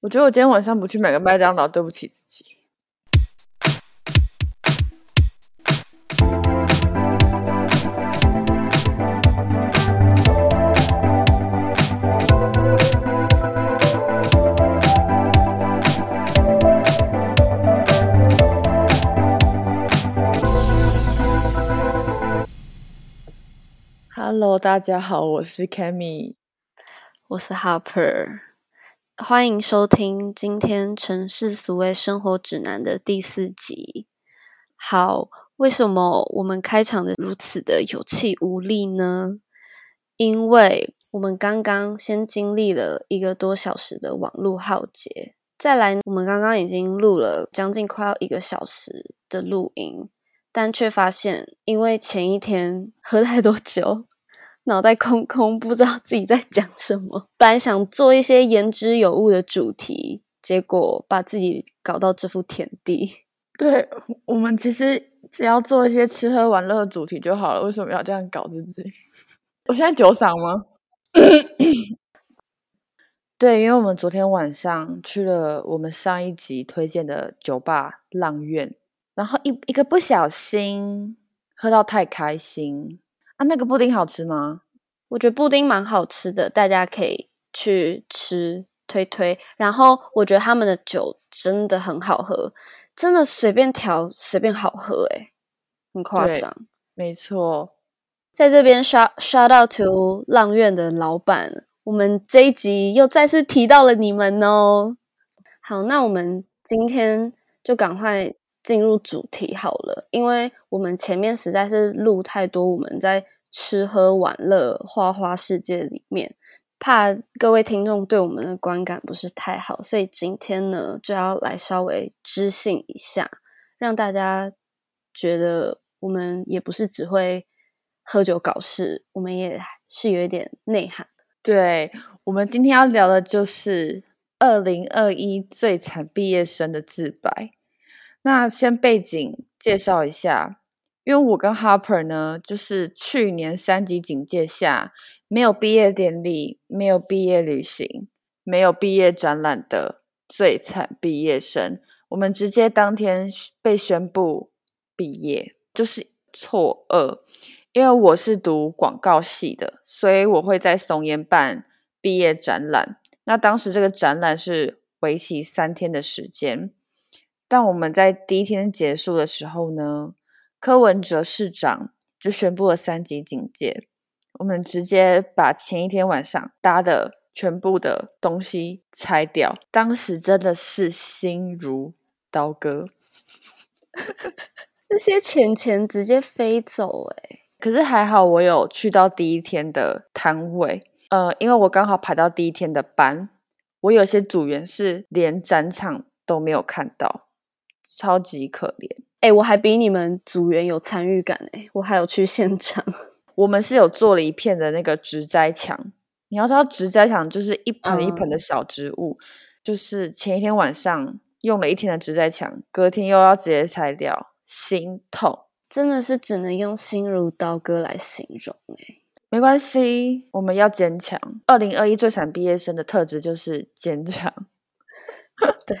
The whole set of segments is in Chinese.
我觉得我今天晚上不去买个麦当劳，对不起自己。Hello，大家好，我是 Cammy，我是 Harper，欢迎收听今天《城市俗味生活指南》的第四集。好，为什么我们开场的如此的有气无力呢？因为我们刚刚先经历了一个多小时的网络浩劫，再来我们刚刚已经录了将近快要一个小时的录音。但却发现，因为前一天喝太多酒，脑袋空空，不知道自己在讲什么。本来想做一些言之有物的主题，结果把自己搞到这副田地。对我们其实只要做一些吃喝玩乐的主题就好了，为什么要这样搞自己？我现在酒嗓吗？对，因为我们昨天晚上去了我们上一集推荐的酒吧浪苑。然后一一个不小心喝到太开心啊！那个布丁好吃吗？我觉得布丁蛮好吃的，大家可以去吃推推。然后我觉得他们的酒真的很好喝，真的随便调随便好喝，诶很夸张。没错，在这边 shout shout out to 浪苑的老板，我们这一集又再次提到了你们哦。好，那我们今天就赶快。进入主题好了，因为我们前面实在是录太多，我们在吃喝玩乐花花世界里面，怕各位听众对我们的观感不是太好，所以今天呢就要来稍微知性一下，让大家觉得我们也不是只会喝酒搞事，我们也是有一点内涵。对我们今天要聊的就是二零二一最惨毕业生的自白。那先背景介绍一下，因为我跟 Harper 呢，就是去年三级警戒下没有毕业典礼、没有毕业旅行、没有毕业展览的最惨毕业生。我们直接当天被宣布毕业，就是错愕。因为我是读广告系的，所以我会在松烟办毕业展览。那当时这个展览是为期三天的时间。但我们在第一天结束的时候呢，柯文哲市长就宣布了三级警戒，我们直接把前一天晚上搭的全部的东西拆掉，当时真的是心如刀割，那些钱钱直接飞走哎！可是还好我有去到第一天的摊位，呃，因为我刚好排到第一天的班，我有些组员是连展场都没有看到。超级可怜哎！我还比你们组员有参与感哎！我还有去现场。我们是有做了一片的那个植栽墙。你要知道，植栽墙就是一盆一盆的小植物，就是前一天晚上用了一天的植栽墙，隔天又要直接拆掉，心痛，真的是只能用心如刀割来形容哎。没关系，我们要坚强。二零二一最惨毕业生的特质就是坚强。对。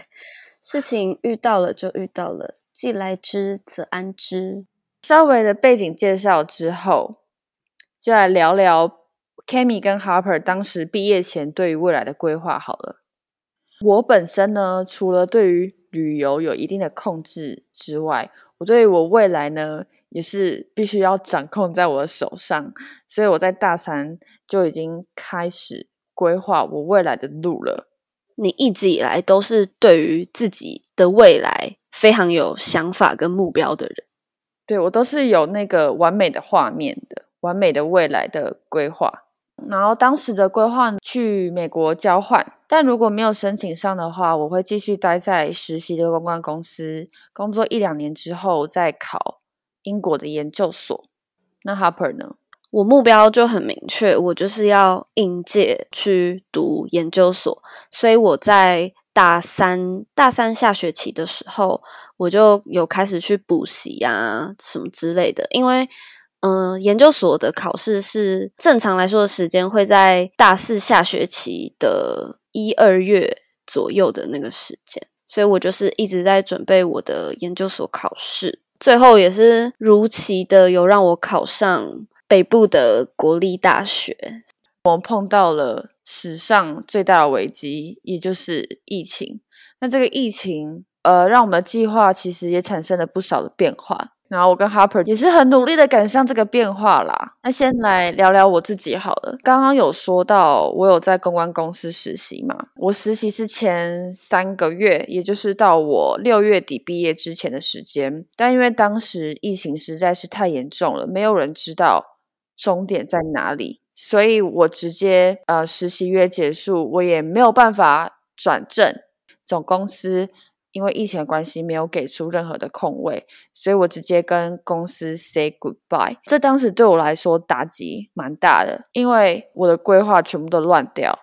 事情遇到了就遇到了，既来之则安之。稍微的背景介绍之后，就来聊聊 Kami 跟 Harper 当时毕业前对于未来的规划。好了，我本身呢，除了对于旅游有一定的控制之外，我对于我未来呢，也是必须要掌控在我的手上。所以我在大三就已经开始规划我未来的路了。你一直以来都是对于自己的未来非常有想法跟目标的人，对我都是有那个完美的画面的，完美的未来的规划。然后当时的规划去美国交换，但如果没有申请上的话，我会继续待在实习的公关公司工作一两年之后再考英国的研究所。那 Harper 呢？我目标就很明确，我就是要应届去读研究所，所以我在大三大三下学期的时候，我就有开始去补习啊什么之类的。因为，嗯，研究所的考试是正常来说的时间会在大四下学期的一二月左右的那个时间，所以我就是一直在准备我的研究所考试，最后也是如期的有让我考上北部的国立大学。我们碰到了史上最大的危机，也就是疫情。那这个疫情，呃，让我们的计划其实也产生了不少的变化。然后我跟 Harper 也是很努力的赶上这个变化啦。那先来聊聊我自己好了。刚刚有说到我有在公关公司实习嘛？我实习是前三个月，也就是到我六月底毕业之前的时间。但因为当时疫情实在是太严重了，没有人知道终点在哪里，所以我直接呃实习约结束，我也没有办法转正。总公司。因为疫情的关系，没有给出任何的空位，所以我直接跟公司 say goodbye。这当时对我来说打击蛮大的，因为我的规划全部都乱掉。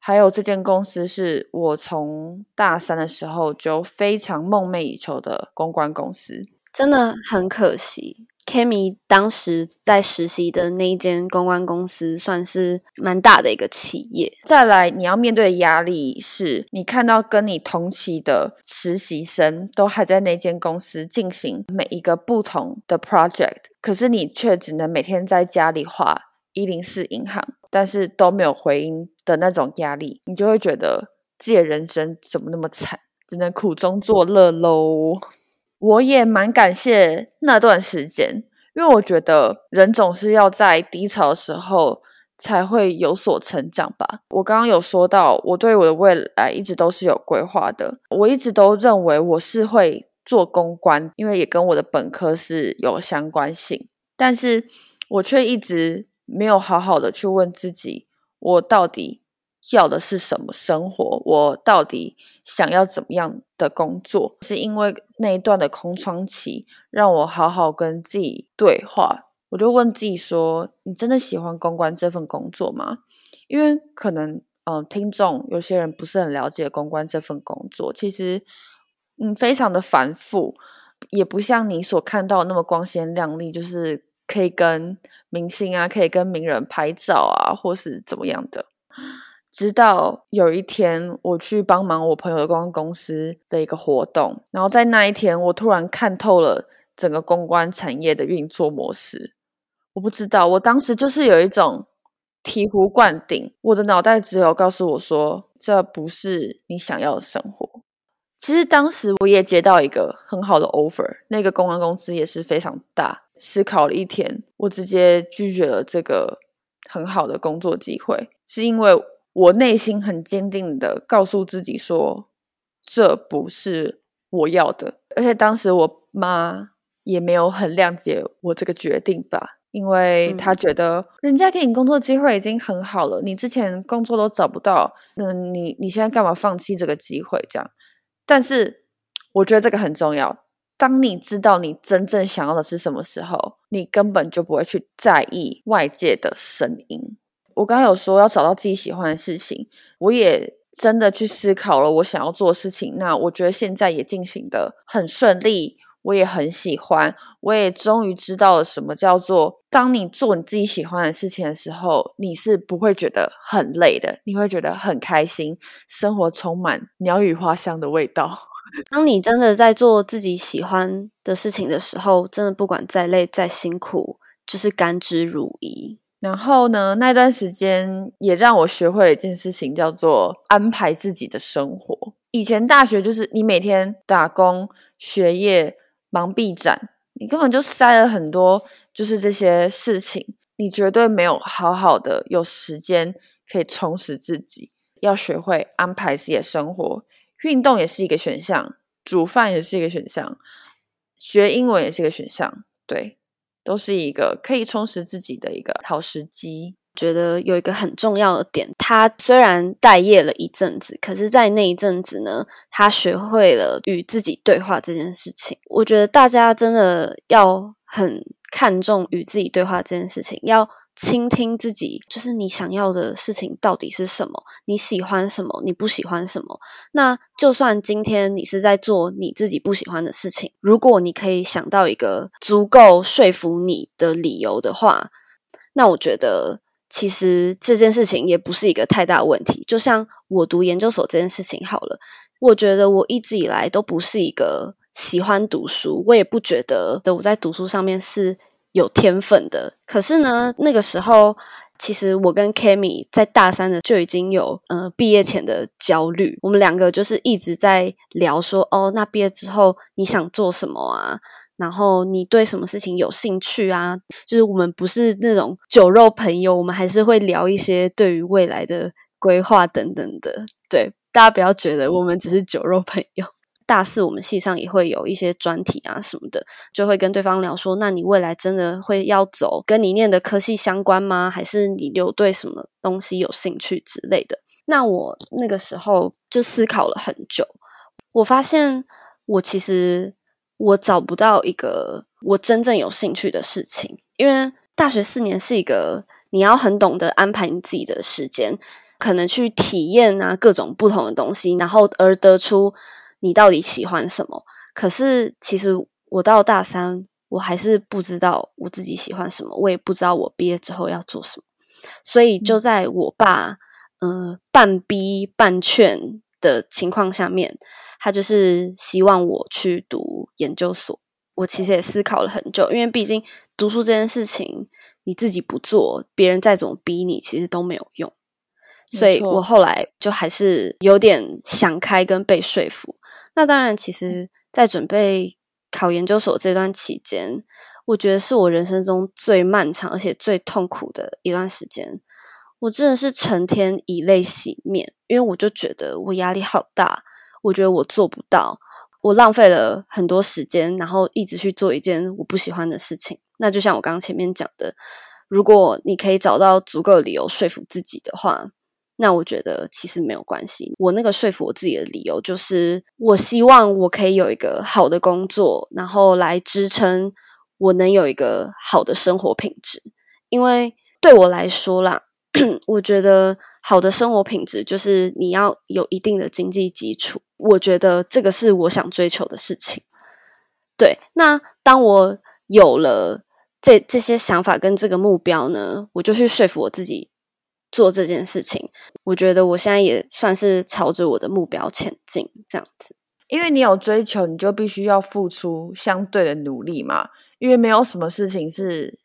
还有这间公司是我从大三的时候就非常梦寐以求的公关公司，真的很可惜。Kimi 当时在实习的那一间公关公司，算是蛮大的一个企业。再来，你要面对的压力是，你看到跟你同期的实习生都还在那间公司进行每一个不同的 project，可是你却只能每天在家里画一零四银行，但是都没有回音的那种压力，你就会觉得自己的人生怎么那么惨，只能苦中作乐喽。我也蛮感谢那段时间，因为我觉得人总是要在低潮的时候才会有所成长吧。我刚刚有说到，我对我的未来一直都是有规划的。我一直都认为我是会做公关，因为也跟我的本科是有相关性，但是我却一直没有好好的去问自己，我到底。要的是什么生活？我到底想要怎么样的工作？是因为那一段的空窗期，让我好好跟自己对话。我就问自己说：“你真的喜欢公关这份工作吗？”因为可能，嗯，听众有些人不是很了解公关这份工作，其实，嗯，非常的繁复，也不像你所看到那么光鲜亮丽，就是可以跟明星啊，可以跟名人拍照啊，或是怎么样的。直到有一天，我去帮忙我朋友的公关公司的一个活动，然后在那一天，我突然看透了整个公关产业的运作模式。我不知道，我当时就是有一种醍醐灌顶，我的脑袋只有告诉我说，这不是你想要的生活。其实当时我也接到一个很好的 offer，那个公关公司也是非常大。思考了一天，我直接拒绝了这个很好的工作机会，是因为。我内心很坚定的告诉自己说，这不是我要的。而且当时我妈也没有很谅解我这个决定吧，因为她觉得人家给你工作机会已经很好了，你之前工作都找不到，那你你现在干嘛放弃这个机会？这样，但是我觉得这个很重要。当你知道你真正想要的是什么时候，你根本就不会去在意外界的声音。我刚刚有说要找到自己喜欢的事情，我也真的去思考了我想要做的事情。那我觉得现在也进行的很顺利，我也很喜欢，我也终于知道了什么叫做当你做你自己喜欢的事情的时候，你是不会觉得很累的，你会觉得很开心，生活充满鸟语花香的味道。当你真的在做自己喜欢的事情的时候，真的不管再累再辛苦，就是甘之如饴。然后呢？那段时间也让我学会了一件事情，叫做安排自己的生活。以前大学就是你每天打工、学业、忙毕展，你根本就塞了很多，就是这些事情，你绝对没有好好的有时间可以充实自己。要学会安排自己的生活，运动也是一个选项，煮饭也是一个选项，学英文也是一个选项，对。都是一个可以充实自己的一个好时机。觉得有一个很重要的点，他虽然待业了一阵子，可是，在那一阵子呢，他学会了与自己对话这件事情。我觉得大家真的要很看重与自己对话这件事情，要。倾听自己，就是你想要的事情到底是什么？你喜欢什么？你不喜欢什么？那就算今天你是在做你自己不喜欢的事情，如果你可以想到一个足够说服你的理由的话，那我觉得其实这件事情也不是一个太大问题。就像我读研究所这件事情好了，我觉得我一直以来都不是一个喜欢读书，我也不觉得的我在读书上面是有天分的。可是呢，那个时候。其实我跟 Kami 在大三的就已经有呃毕业前的焦虑，我们两个就是一直在聊说哦，那毕业之后你想做什么啊？然后你对什么事情有兴趣啊？就是我们不是那种酒肉朋友，我们还是会聊一些对于未来的规划等等的。对，大家不要觉得我们只是酒肉朋友。大四我们系上也会有一些专题啊什么的，就会跟对方聊说，那你未来真的会要走跟你念的科系相关吗？还是你有对什么东西有兴趣之类的？那我那个时候就思考了很久，我发现我其实我找不到一个我真正有兴趣的事情，因为大学四年是一个你要很懂得安排你自己的时间，可能去体验啊各种不同的东西，然后而得出。你到底喜欢什么？可是其实我到大三，我还是不知道我自己喜欢什么，我也不知道我毕业之后要做什么。所以就在我爸呃半逼半劝的情况下面，他就是希望我去读研究所。我其实也思考了很久，因为毕竟读书这件事情，你自己不做，别人再怎么逼你，其实都没有用。所以我后来就还是有点想开跟被说服。那当然，其实，在准备考研究所这段期间，我觉得是我人生中最漫长而且最痛苦的一段时间。我真的是成天以泪洗面，因为我就觉得我压力好大，我觉得我做不到，我浪费了很多时间，然后一直去做一件我不喜欢的事情。那就像我刚刚前面讲的，如果你可以找到足够理由说服自己的话。那我觉得其实没有关系。我那个说服我自己的理由就是，我希望我可以有一个好的工作，然后来支撑我能有一个好的生活品质。因为对我来说啦，我觉得好的生活品质就是你要有一定的经济基础。我觉得这个是我想追求的事情。对，那当我有了这这些想法跟这个目标呢，我就去说服我自己。做这件事情，我觉得我现在也算是朝着我的目标前进，这样子。因为你有追求，你就必须要付出相对的努力嘛。因为没有什么事情是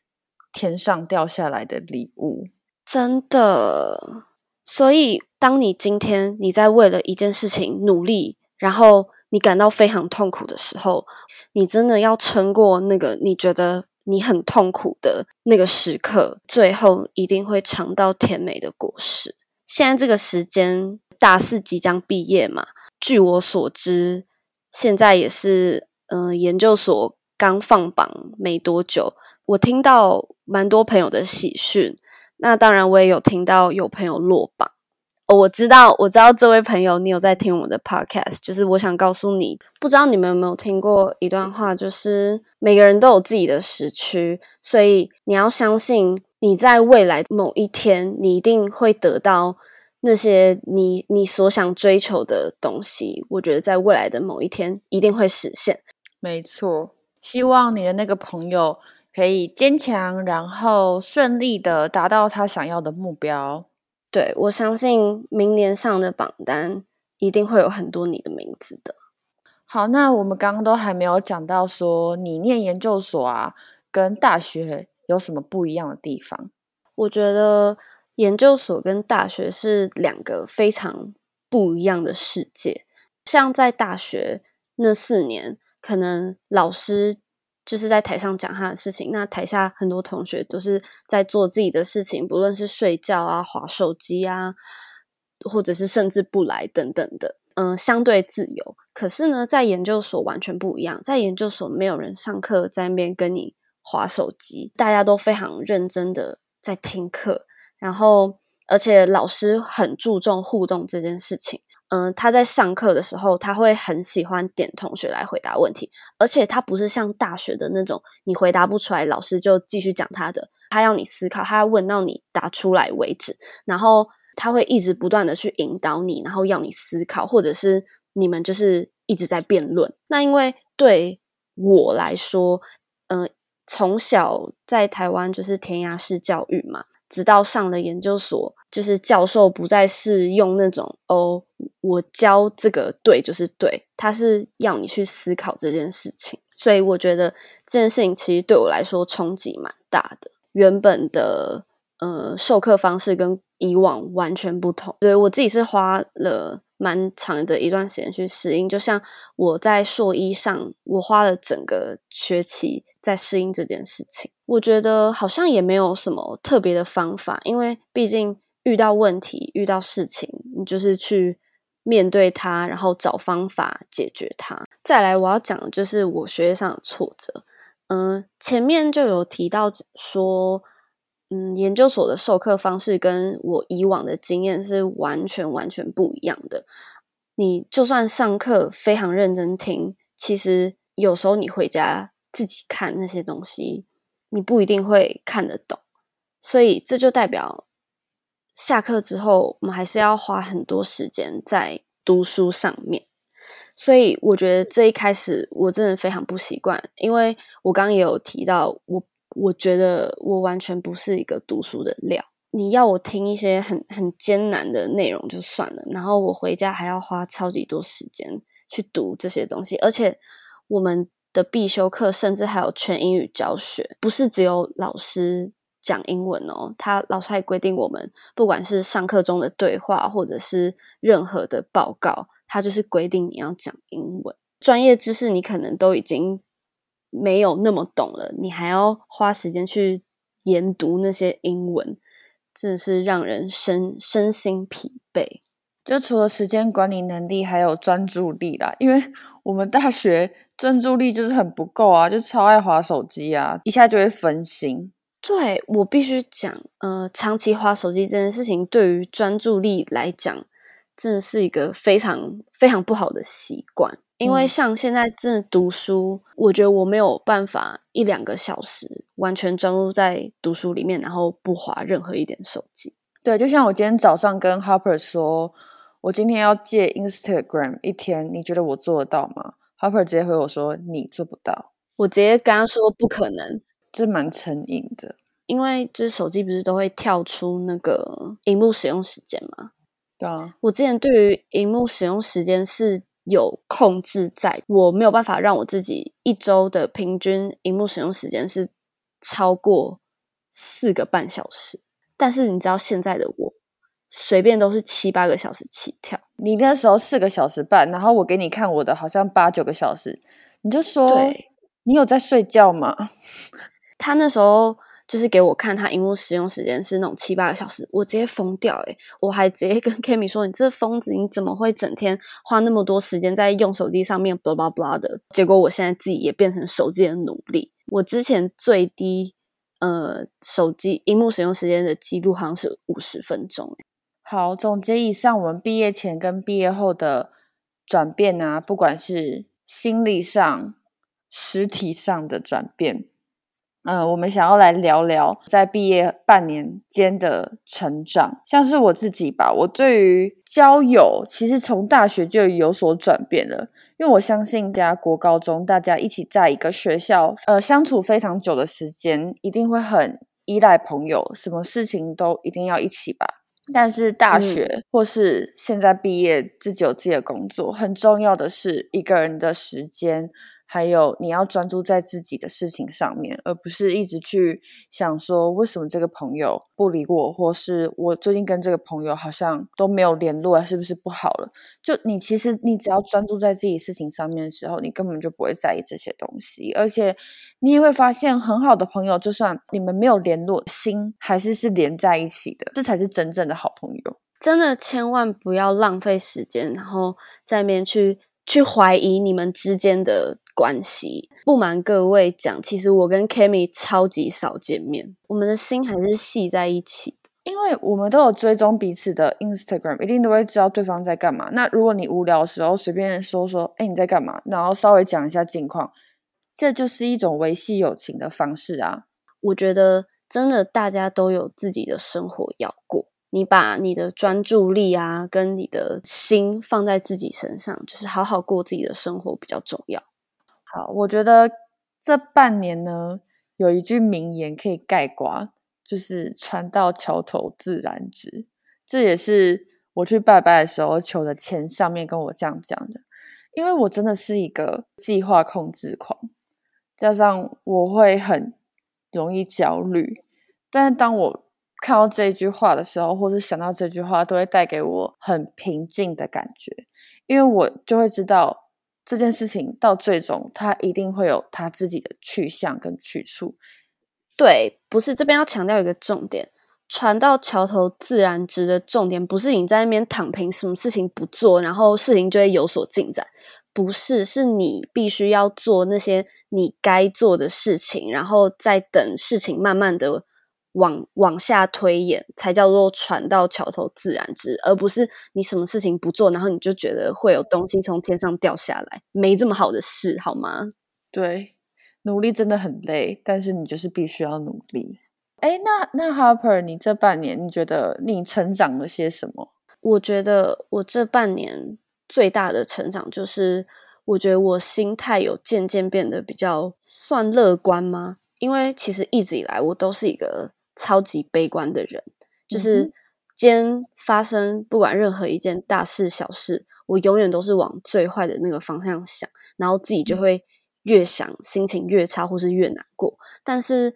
天上掉下来的礼物，真的。所以，当你今天你在为了一件事情努力，然后你感到非常痛苦的时候，你真的要撑过那个你觉得。你很痛苦的那个时刻，最后一定会尝到甜美的果实。现在这个时间，大四即将毕业嘛？据我所知，现在也是嗯，研究所刚放榜没多久。我听到蛮多朋友的喜讯，那当然我也有听到有朋友落榜。哦我知道，我知道这位朋友，你有在听我的 podcast，就是我想告诉你，不知道你们有没有听过一段话，就是每个人都有自己的时区，所以你要相信你在未来某一天，你一定会得到那些你你所想追求的东西。我觉得在未来的某一天一定会实现。没错，希望你的那个朋友可以坚强，然后顺利的达到他想要的目标。对，我相信明年上的榜单一定会有很多你的名字的。好，那我们刚刚都还没有讲到说你念研究所啊，跟大学有什么不一样的地方？我觉得研究所跟大学是两个非常不一样的世界。像在大学那四年，可能老师。就是在台上讲他的事情，那台下很多同学都是在做自己的事情，不论是睡觉啊、划手机啊，或者是甚至不来等等的，嗯，相对自由。可是呢，在研究所完全不一样，在研究所没有人上课在那边跟你划手机，大家都非常认真的在听课，然后而且老师很注重互动这件事情。嗯，他在上课的时候，他会很喜欢点同学来回答问题，而且他不是像大学的那种，你回答不出来，老师就继续讲他的，他要你思考，他要问到你答出来为止，然后他会一直不断的去引导你，然后要你思考，或者是你们就是一直在辩论。那因为对我来说，嗯，从小在台湾就是填鸭式教育嘛。直到上了研究所，就是教授不再是用那种哦，我教这个对就是对，他是要你去思考这件事情。所以我觉得这件事情其实对我来说冲击蛮大的。原本的呃授课方式跟以往完全不同，对我自己是花了。蛮长的一段时间去适应，就像我在硕一上，我花了整个学期在适应这件事情。我觉得好像也没有什么特别的方法，因为毕竟遇到问题、遇到事情，你就是去面对它，然后找方法解决它。再来，我要讲的就是我学业上的挫折。嗯，前面就有提到说。嗯，研究所的授课方式跟我以往的经验是完全完全不一样的。你就算上课非常认真听，其实有时候你回家自己看那些东西，你不一定会看得懂。所以这就代表下课之后，我们还是要花很多时间在读书上面。所以我觉得这一开始我真的非常不习惯，因为我刚刚也有提到我。我觉得我完全不是一个读书的料。你要我听一些很很艰难的内容就算了，然后我回家还要花超级多时间去读这些东西，而且我们的必修课甚至还有全英语教学，不是只有老师讲英文哦。他老师还规定我们，不管是上课中的对话，或者是任何的报告，他就是规定你要讲英文。专业知识你可能都已经。没有那么懂了，你还要花时间去研读那些英文，真的是让人身身心疲惫。就除了时间管理能力，还有专注力啦。因为我们大学专注力就是很不够啊，就超爱划手机啊，一下就会分心。对我必须讲，呃，长期划手机这件事情，对于专注力来讲，真的是一个非常非常不好的习惯。因为像现在真的读书，我觉得我没有办法一两个小时完全专注在读书里面，然后不划任何一点手机。对，就像我今天早上跟 Harper 说，我今天要借 Instagram 一天，你觉得我做得到吗？Harper 直接回我说你做不到。我直接跟他说不可能，这蛮成瘾的。因为就是手机不是都会跳出那个荧幕使用时间吗？对啊，我之前对于荧幕使用时间是。有控制在，我没有办法让我自己一周的平均荧幕使用时间是超过四个半小时。但是你知道现在的我，随便都是七八个小时起跳。你那时候四个小时半，然后我给你看我的，好像八九个小时，你就说你有在睡觉吗？他那时候。就是给我看他荧幕使用时间是那种七八个小时，我直接疯掉诶我还直接跟 Kimi 说：“你这疯子，你怎么会整天花那么多时间在用手机上面？”blah blah blah 的。结果我现在自己也变成手机的奴隶。我之前最低呃手机荧幕使用时间的记录好像是五十分钟。好，总结以上我们毕业前跟毕业后的转变啊，不管是心理上、实体上的转变。嗯，我们想要来聊聊在毕业半年间的成长，像是我自己吧，我对于交友其实从大学就有所转变了，因为我相信家国高中大家一起在一个学校，呃，相处非常久的时间，一定会很依赖朋友，什么事情都一定要一起吧。但是大学或是现在毕业，自己有自己的工作，很重要的是一个人的时间。还有，你要专注在自己的事情上面，而不是一直去想说为什么这个朋友不理我，或是我最近跟这个朋友好像都没有联络，是不是不好了？就你其实你只要专注在自己事情上面的时候，你根本就不会在意这些东西，而且你也会发现，很好的朋友，就算你们没有联络，心还是是连在一起的，这才是真正的好朋友。真的，千万不要浪费时间，然后在面去去怀疑你们之间的。关系不瞒各位讲，其实我跟 Kimi 超级少见面，我们的心还是系在一起的，因为我们都有追踪彼此的 Instagram，一定都会知道对方在干嘛。那如果你无聊的时候随便说说，哎，你在干嘛？然后稍微讲一下近况，这就是一种维系友情的方式啊。我觉得真的大家都有自己的生活要过，你把你的专注力啊，跟你的心放在自己身上，就是好好过自己的生活比较重要。好，我觉得这半年呢，有一句名言可以概括，就是船到桥头自然直，这也是我去拜拜的时候求的钱上面跟我这样讲的。因为我真的是一个计划控制狂，加上我会很容易焦虑，但是当我看到这句话的时候，或是想到这句话，都会带给我很平静的感觉，因为我就会知道这件事情到最终，它一定会有它自己的去向跟去处。对，不是这边要强调一个重点，船到桥头自然直的重点，不是你在那边躺平，什么事情不做，然后事情就会有所进展。不是，是你必须要做那些你该做的事情，然后再等事情慢慢的往往下推演，才叫做船到桥头自然直，而不是你什么事情不做，然后你就觉得会有东西从天上掉下来，没这么好的事，好吗？对，努力真的很累，但是你就是必须要努力。哎，那那 Harper，你这半年你觉得你成长了些什么？我觉得我这半年。最大的成长就是，我觉得我心态有渐渐变得比较算乐观吗？因为其实一直以来我都是一个超级悲观的人，就是今天发生不管任何一件大事小事，我永远都是往最坏的那个方向想，然后自己就会越想心情越差，或是越难过。但是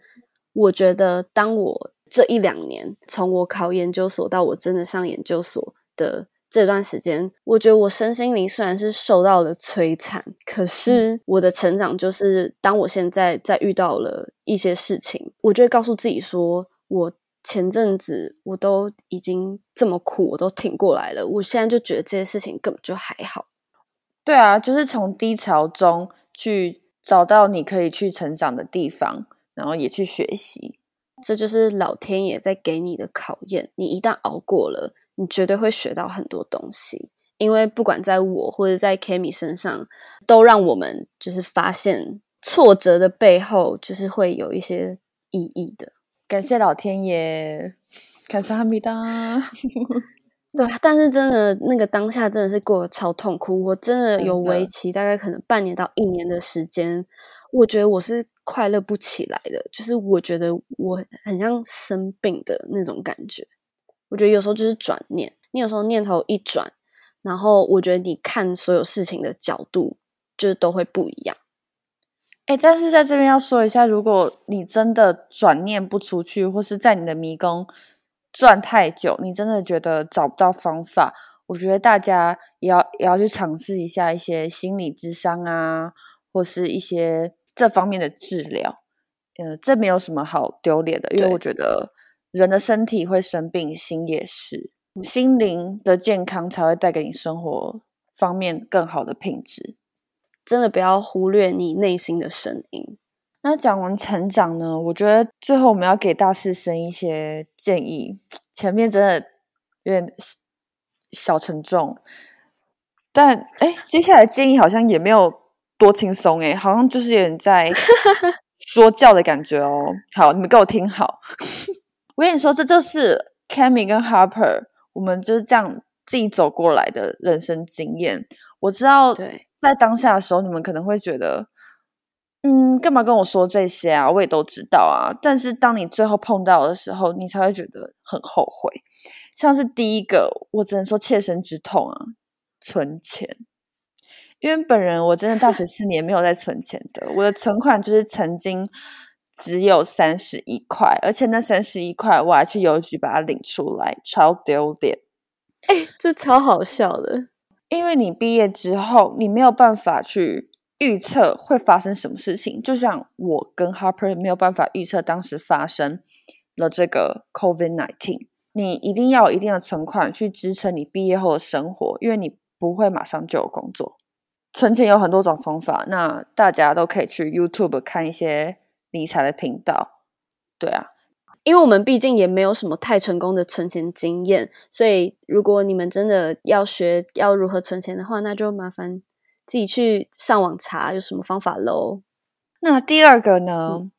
我觉得，当我这一两年从我考研究所到我真的上研究所的。这段时间，我觉得我身心灵虽然是受到了摧残，可是我的成长就是，当我现在在遇到了一些事情，我就会告诉自己说，我前阵子我都已经这么苦，我都挺过来了，我现在就觉得这些事情根本就还好。对啊，就是从低潮中去找到你可以去成长的地方，然后也去学习，这就是老天爷在给你的考验。你一旦熬过了。你绝对会学到很多东西，因为不管在我或者在 Kimi 身上，都让我们就是发现挫折的背后，就是会有一些意义的。感谢老天爷，感谢哈密达。对，但是真的那个当下真的是过得超痛苦，我真的有为期大概可能半年到一年的时间，我觉得我是快乐不起来的，就是我觉得我很像生病的那种感觉。我觉得有时候就是转念，你有时候念头一转，然后我觉得你看所有事情的角度就是都会不一样。哎，但是在这边要说一下，如果你真的转念不出去，或是在你的迷宫转太久，你真的觉得找不到方法，我觉得大家也要也要去尝试一下一些心理智商啊，或是一些这方面的治疗。呃，这没有什么好丢脸的，因为我觉得。人的身体会生病，心也是，心灵的健康才会带给你生活方面更好的品质。真的不要忽略你内心的声音。那讲完成长呢？我觉得最后我们要给大四生一些建议。前面真的有点小沉重，但哎，接下来建议好像也没有多轻松哎，好像就是有点在 说教的感觉哦。好，你们给我听好。我跟你说，这就是 Cammy 跟 Harper，我们就是这样自己走过来的人生经验。我知道，在当下的时候，你们可能会觉得，嗯，干嘛跟我说这些啊？我也都知道啊。但是当你最后碰到的时候，你才会觉得很后悔。像是第一个，我只能说切身之痛啊，存钱。因为本人我真的大学四年没有在存钱的，我的存款就是曾经。只有三十一块，而且那三十一块我还去邮局把它领出来，超丢脸！哎，这超好笑的，因为你毕业之后，你没有办法去预测会发生什么事情，就像我跟 Harper 没有办法预测当时发生了这个 COVID nineteen，你一定要有一定的存款去支撑你毕业后的生活，因为你不会马上就有工作。存钱有很多种方法，那大家都可以去 YouTube 看一些。理财的频道，对啊，因为我们毕竟也没有什么太成功的存钱经验，所以如果你们真的要学要如何存钱的话，那就麻烦自己去上网查有什么方法喽。那第二个呢？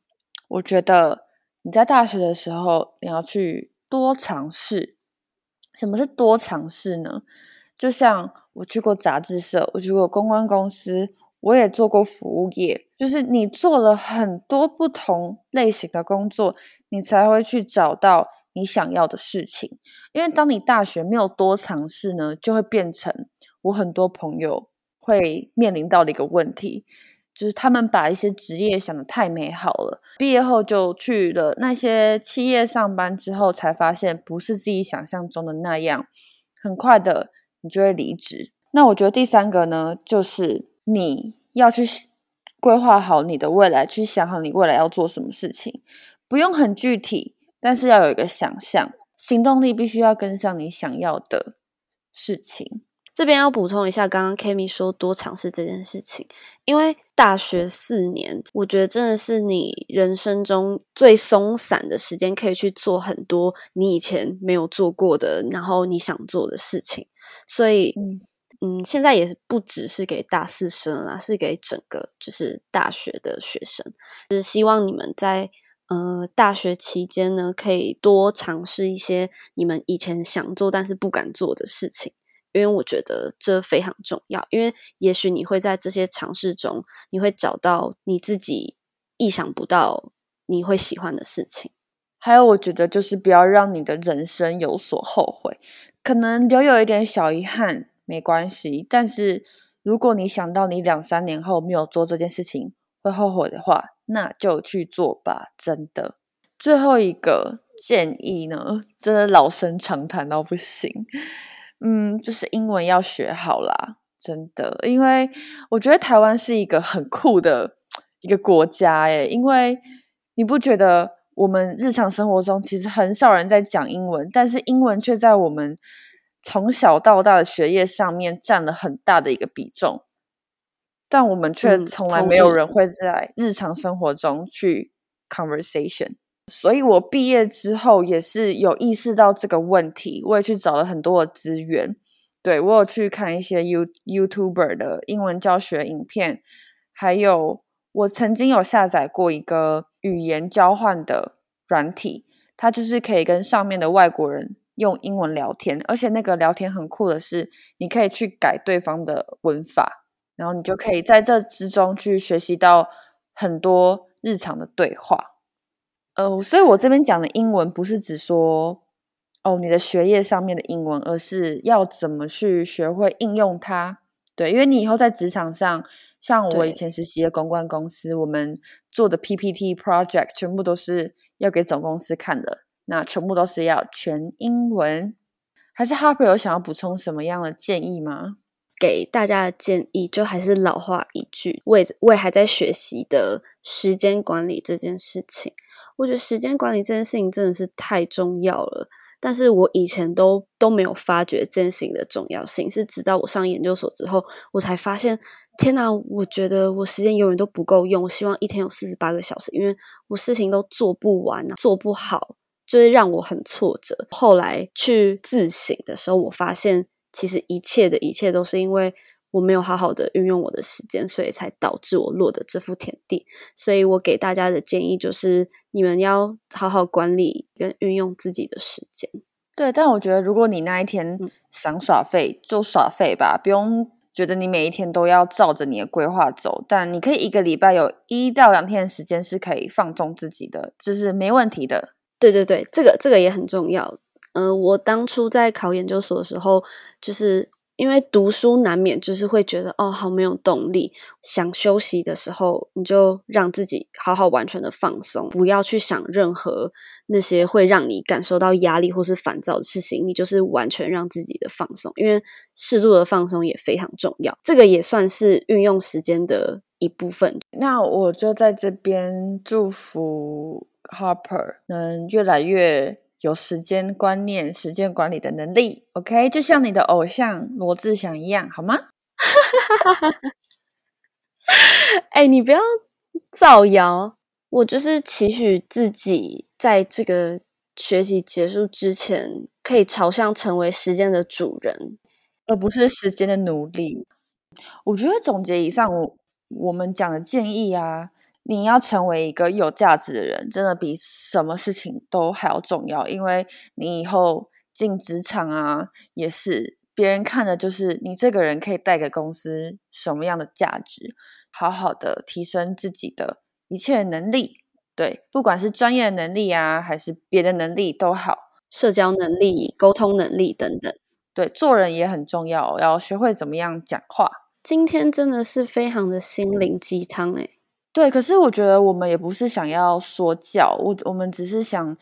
我觉得你在大学的时候，你要去多尝试。什么是多尝试呢？就像我去过杂志社，我去过公关公司。我也做过服务业，就是你做了很多不同类型的工作，你才会去找到你想要的事情。因为当你大学没有多尝试呢，就会变成我很多朋友会面临到的一个问题。就是他们把一些职业想的太美好了，毕业后就去了那些企业上班，之后才发现不是自己想象中的那样，很快的你就会离职。那我觉得第三个呢，就是你要去规划好你的未来，去想好你未来要做什么事情，不用很具体，但是要有一个想象，行动力必须要跟上你想要的事情。这边要补充一下，刚刚 Kimi 说多尝试这件事情，因为大学四年，我觉得真的是你人生中最松散的时间，可以去做很多你以前没有做过的，然后你想做的事情。所以，嗯，现在也不只是给大四生啦，是给整个就是大学的学生，就是希望你们在呃大学期间呢，可以多尝试一些你们以前想做但是不敢做的事情。因为我觉得这非常重要，因为也许你会在这些尝试中，你会找到你自己意想不到你会喜欢的事情。还有，我觉得就是不要让你的人生有所后悔，可能留有一点小遗憾没关系。但是如果你想到你两三年后没有做这件事情会后悔的话，那就去做吧，真的。最后一个建议呢，真的老生常谈到不行。嗯，就是英文要学好啦，真的，因为我觉得台湾是一个很酷的一个国家诶，因为你不觉得我们日常生活中其实很少人在讲英文，但是英文却在我们从小到大的学业上面占了很大的一个比重，但我们却从来没有人会在日常生活中去 conversation。所以，我毕业之后也是有意识到这个问题，我也去找了很多的资源。对我有去看一些 You YouTuber 的英文教学影片，还有我曾经有下载过一个语言交换的软体，它就是可以跟上面的外国人用英文聊天，而且那个聊天很酷的是，你可以去改对方的文法，然后你就可以在这之中去学习到很多日常的对话。呃，所以我这边讲的英文不是只说哦你的学业上面的英文，而是要怎么去学会应用它。对，因为你以后在职场上，像我以前实习的公关公司，我们做的 PPT project 全部都是要给总公司看的，那全部都是要全英文。还是 Harper 有想要补充什么样的建议吗？给大家的建议就还是老话一句，为为还在学习的时间管理这件事情。我觉得时间管理这件事情真的是太重要了，但是我以前都都没有发觉这件事情的重要性，是直到我上研究所之后，我才发现，天哪！我觉得我时间永远都不够用，我希望一天有四十八个小时，因为我事情都做不完，做不好，就是让我很挫折。后来去自省的时候，我发现，其实一切的一切都是因为。我没有好好的运用我的时间，所以才导致我落得这幅田地。所以我给大家的建议就是，你们要好好管理跟运用自己的时间。对，但我觉得如果你那一天想耍废，就耍废吧，不用觉得你每一天都要照着你的规划走。但你可以一个礼拜有一到两天的时间是可以放纵自己的，这是没问题的。对对对，这个这个也很重要。嗯，我当初在考研究所的时候，就是。因为读书难免就是会觉得哦，好没有动力。想休息的时候，你就让自己好好完全的放松，不要去想任何那些会让你感受到压力或是烦躁的事情。你就是完全让自己的放松，因为适度的放松也非常重要。这个也算是运用时间的一部分。那我就在这边祝福 Harper 能越来越。有时间观念、时间管理的能力，OK，就像你的偶像罗志祥一样，好吗？哎，你不要造谣，我就是期许自己在这个学习结束之前，可以朝向成为时间的主人，而不是时间的奴隶。我觉得总结以上我我们讲的建议啊。你要成为一个有价值的人，真的比什么事情都还要重要。因为你以后进职场啊，也是别人看的就是你这个人可以带给公司什么样的价值，好好的提升自己的一切能力。对，不管是专业能力啊，还是别的能力都好，社交能力、沟通能力等等。对，做人也很重要，要学会怎么样讲话。今天真的是非常的心灵鸡汤诶。对，可是我觉得我们也不是想要说教，我我们只是想，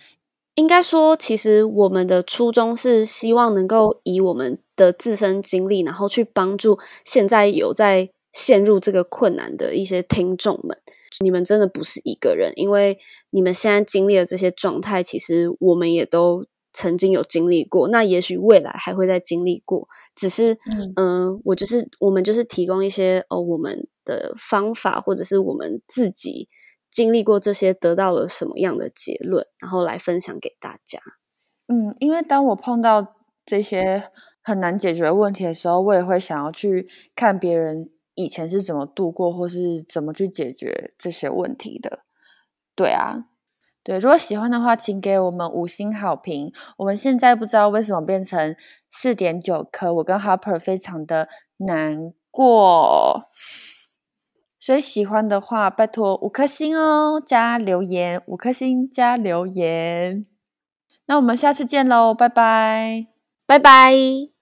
应该说，其实我们的初衷是希望能够以我们的自身经历，然后去帮助现在有在陷入这个困难的一些听众们。你们真的不是一个人，因为你们现在经历的这些状态，其实我们也都曾经有经历过。那也许未来还会再经历过，只是嗯，我就是我们就是提供一些哦我们的方法，或者是我们自己经历过这些，得到了什么样的结论，然后来分享给大家。嗯，因为当我碰到这些很难解决问题的时候，我也会想要去看别人。以前是怎么度过，或是怎么去解决这些问题的？对啊，对。如果喜欢的话，请给我们五星好评。我们现在不知道为什么变成四点九颗，我跟 Harper 非常的难过。所以喜欢的话，拜托五颗星哦，加留言，五颗星加留言。那我们下次见喽，拜拜，拜拜。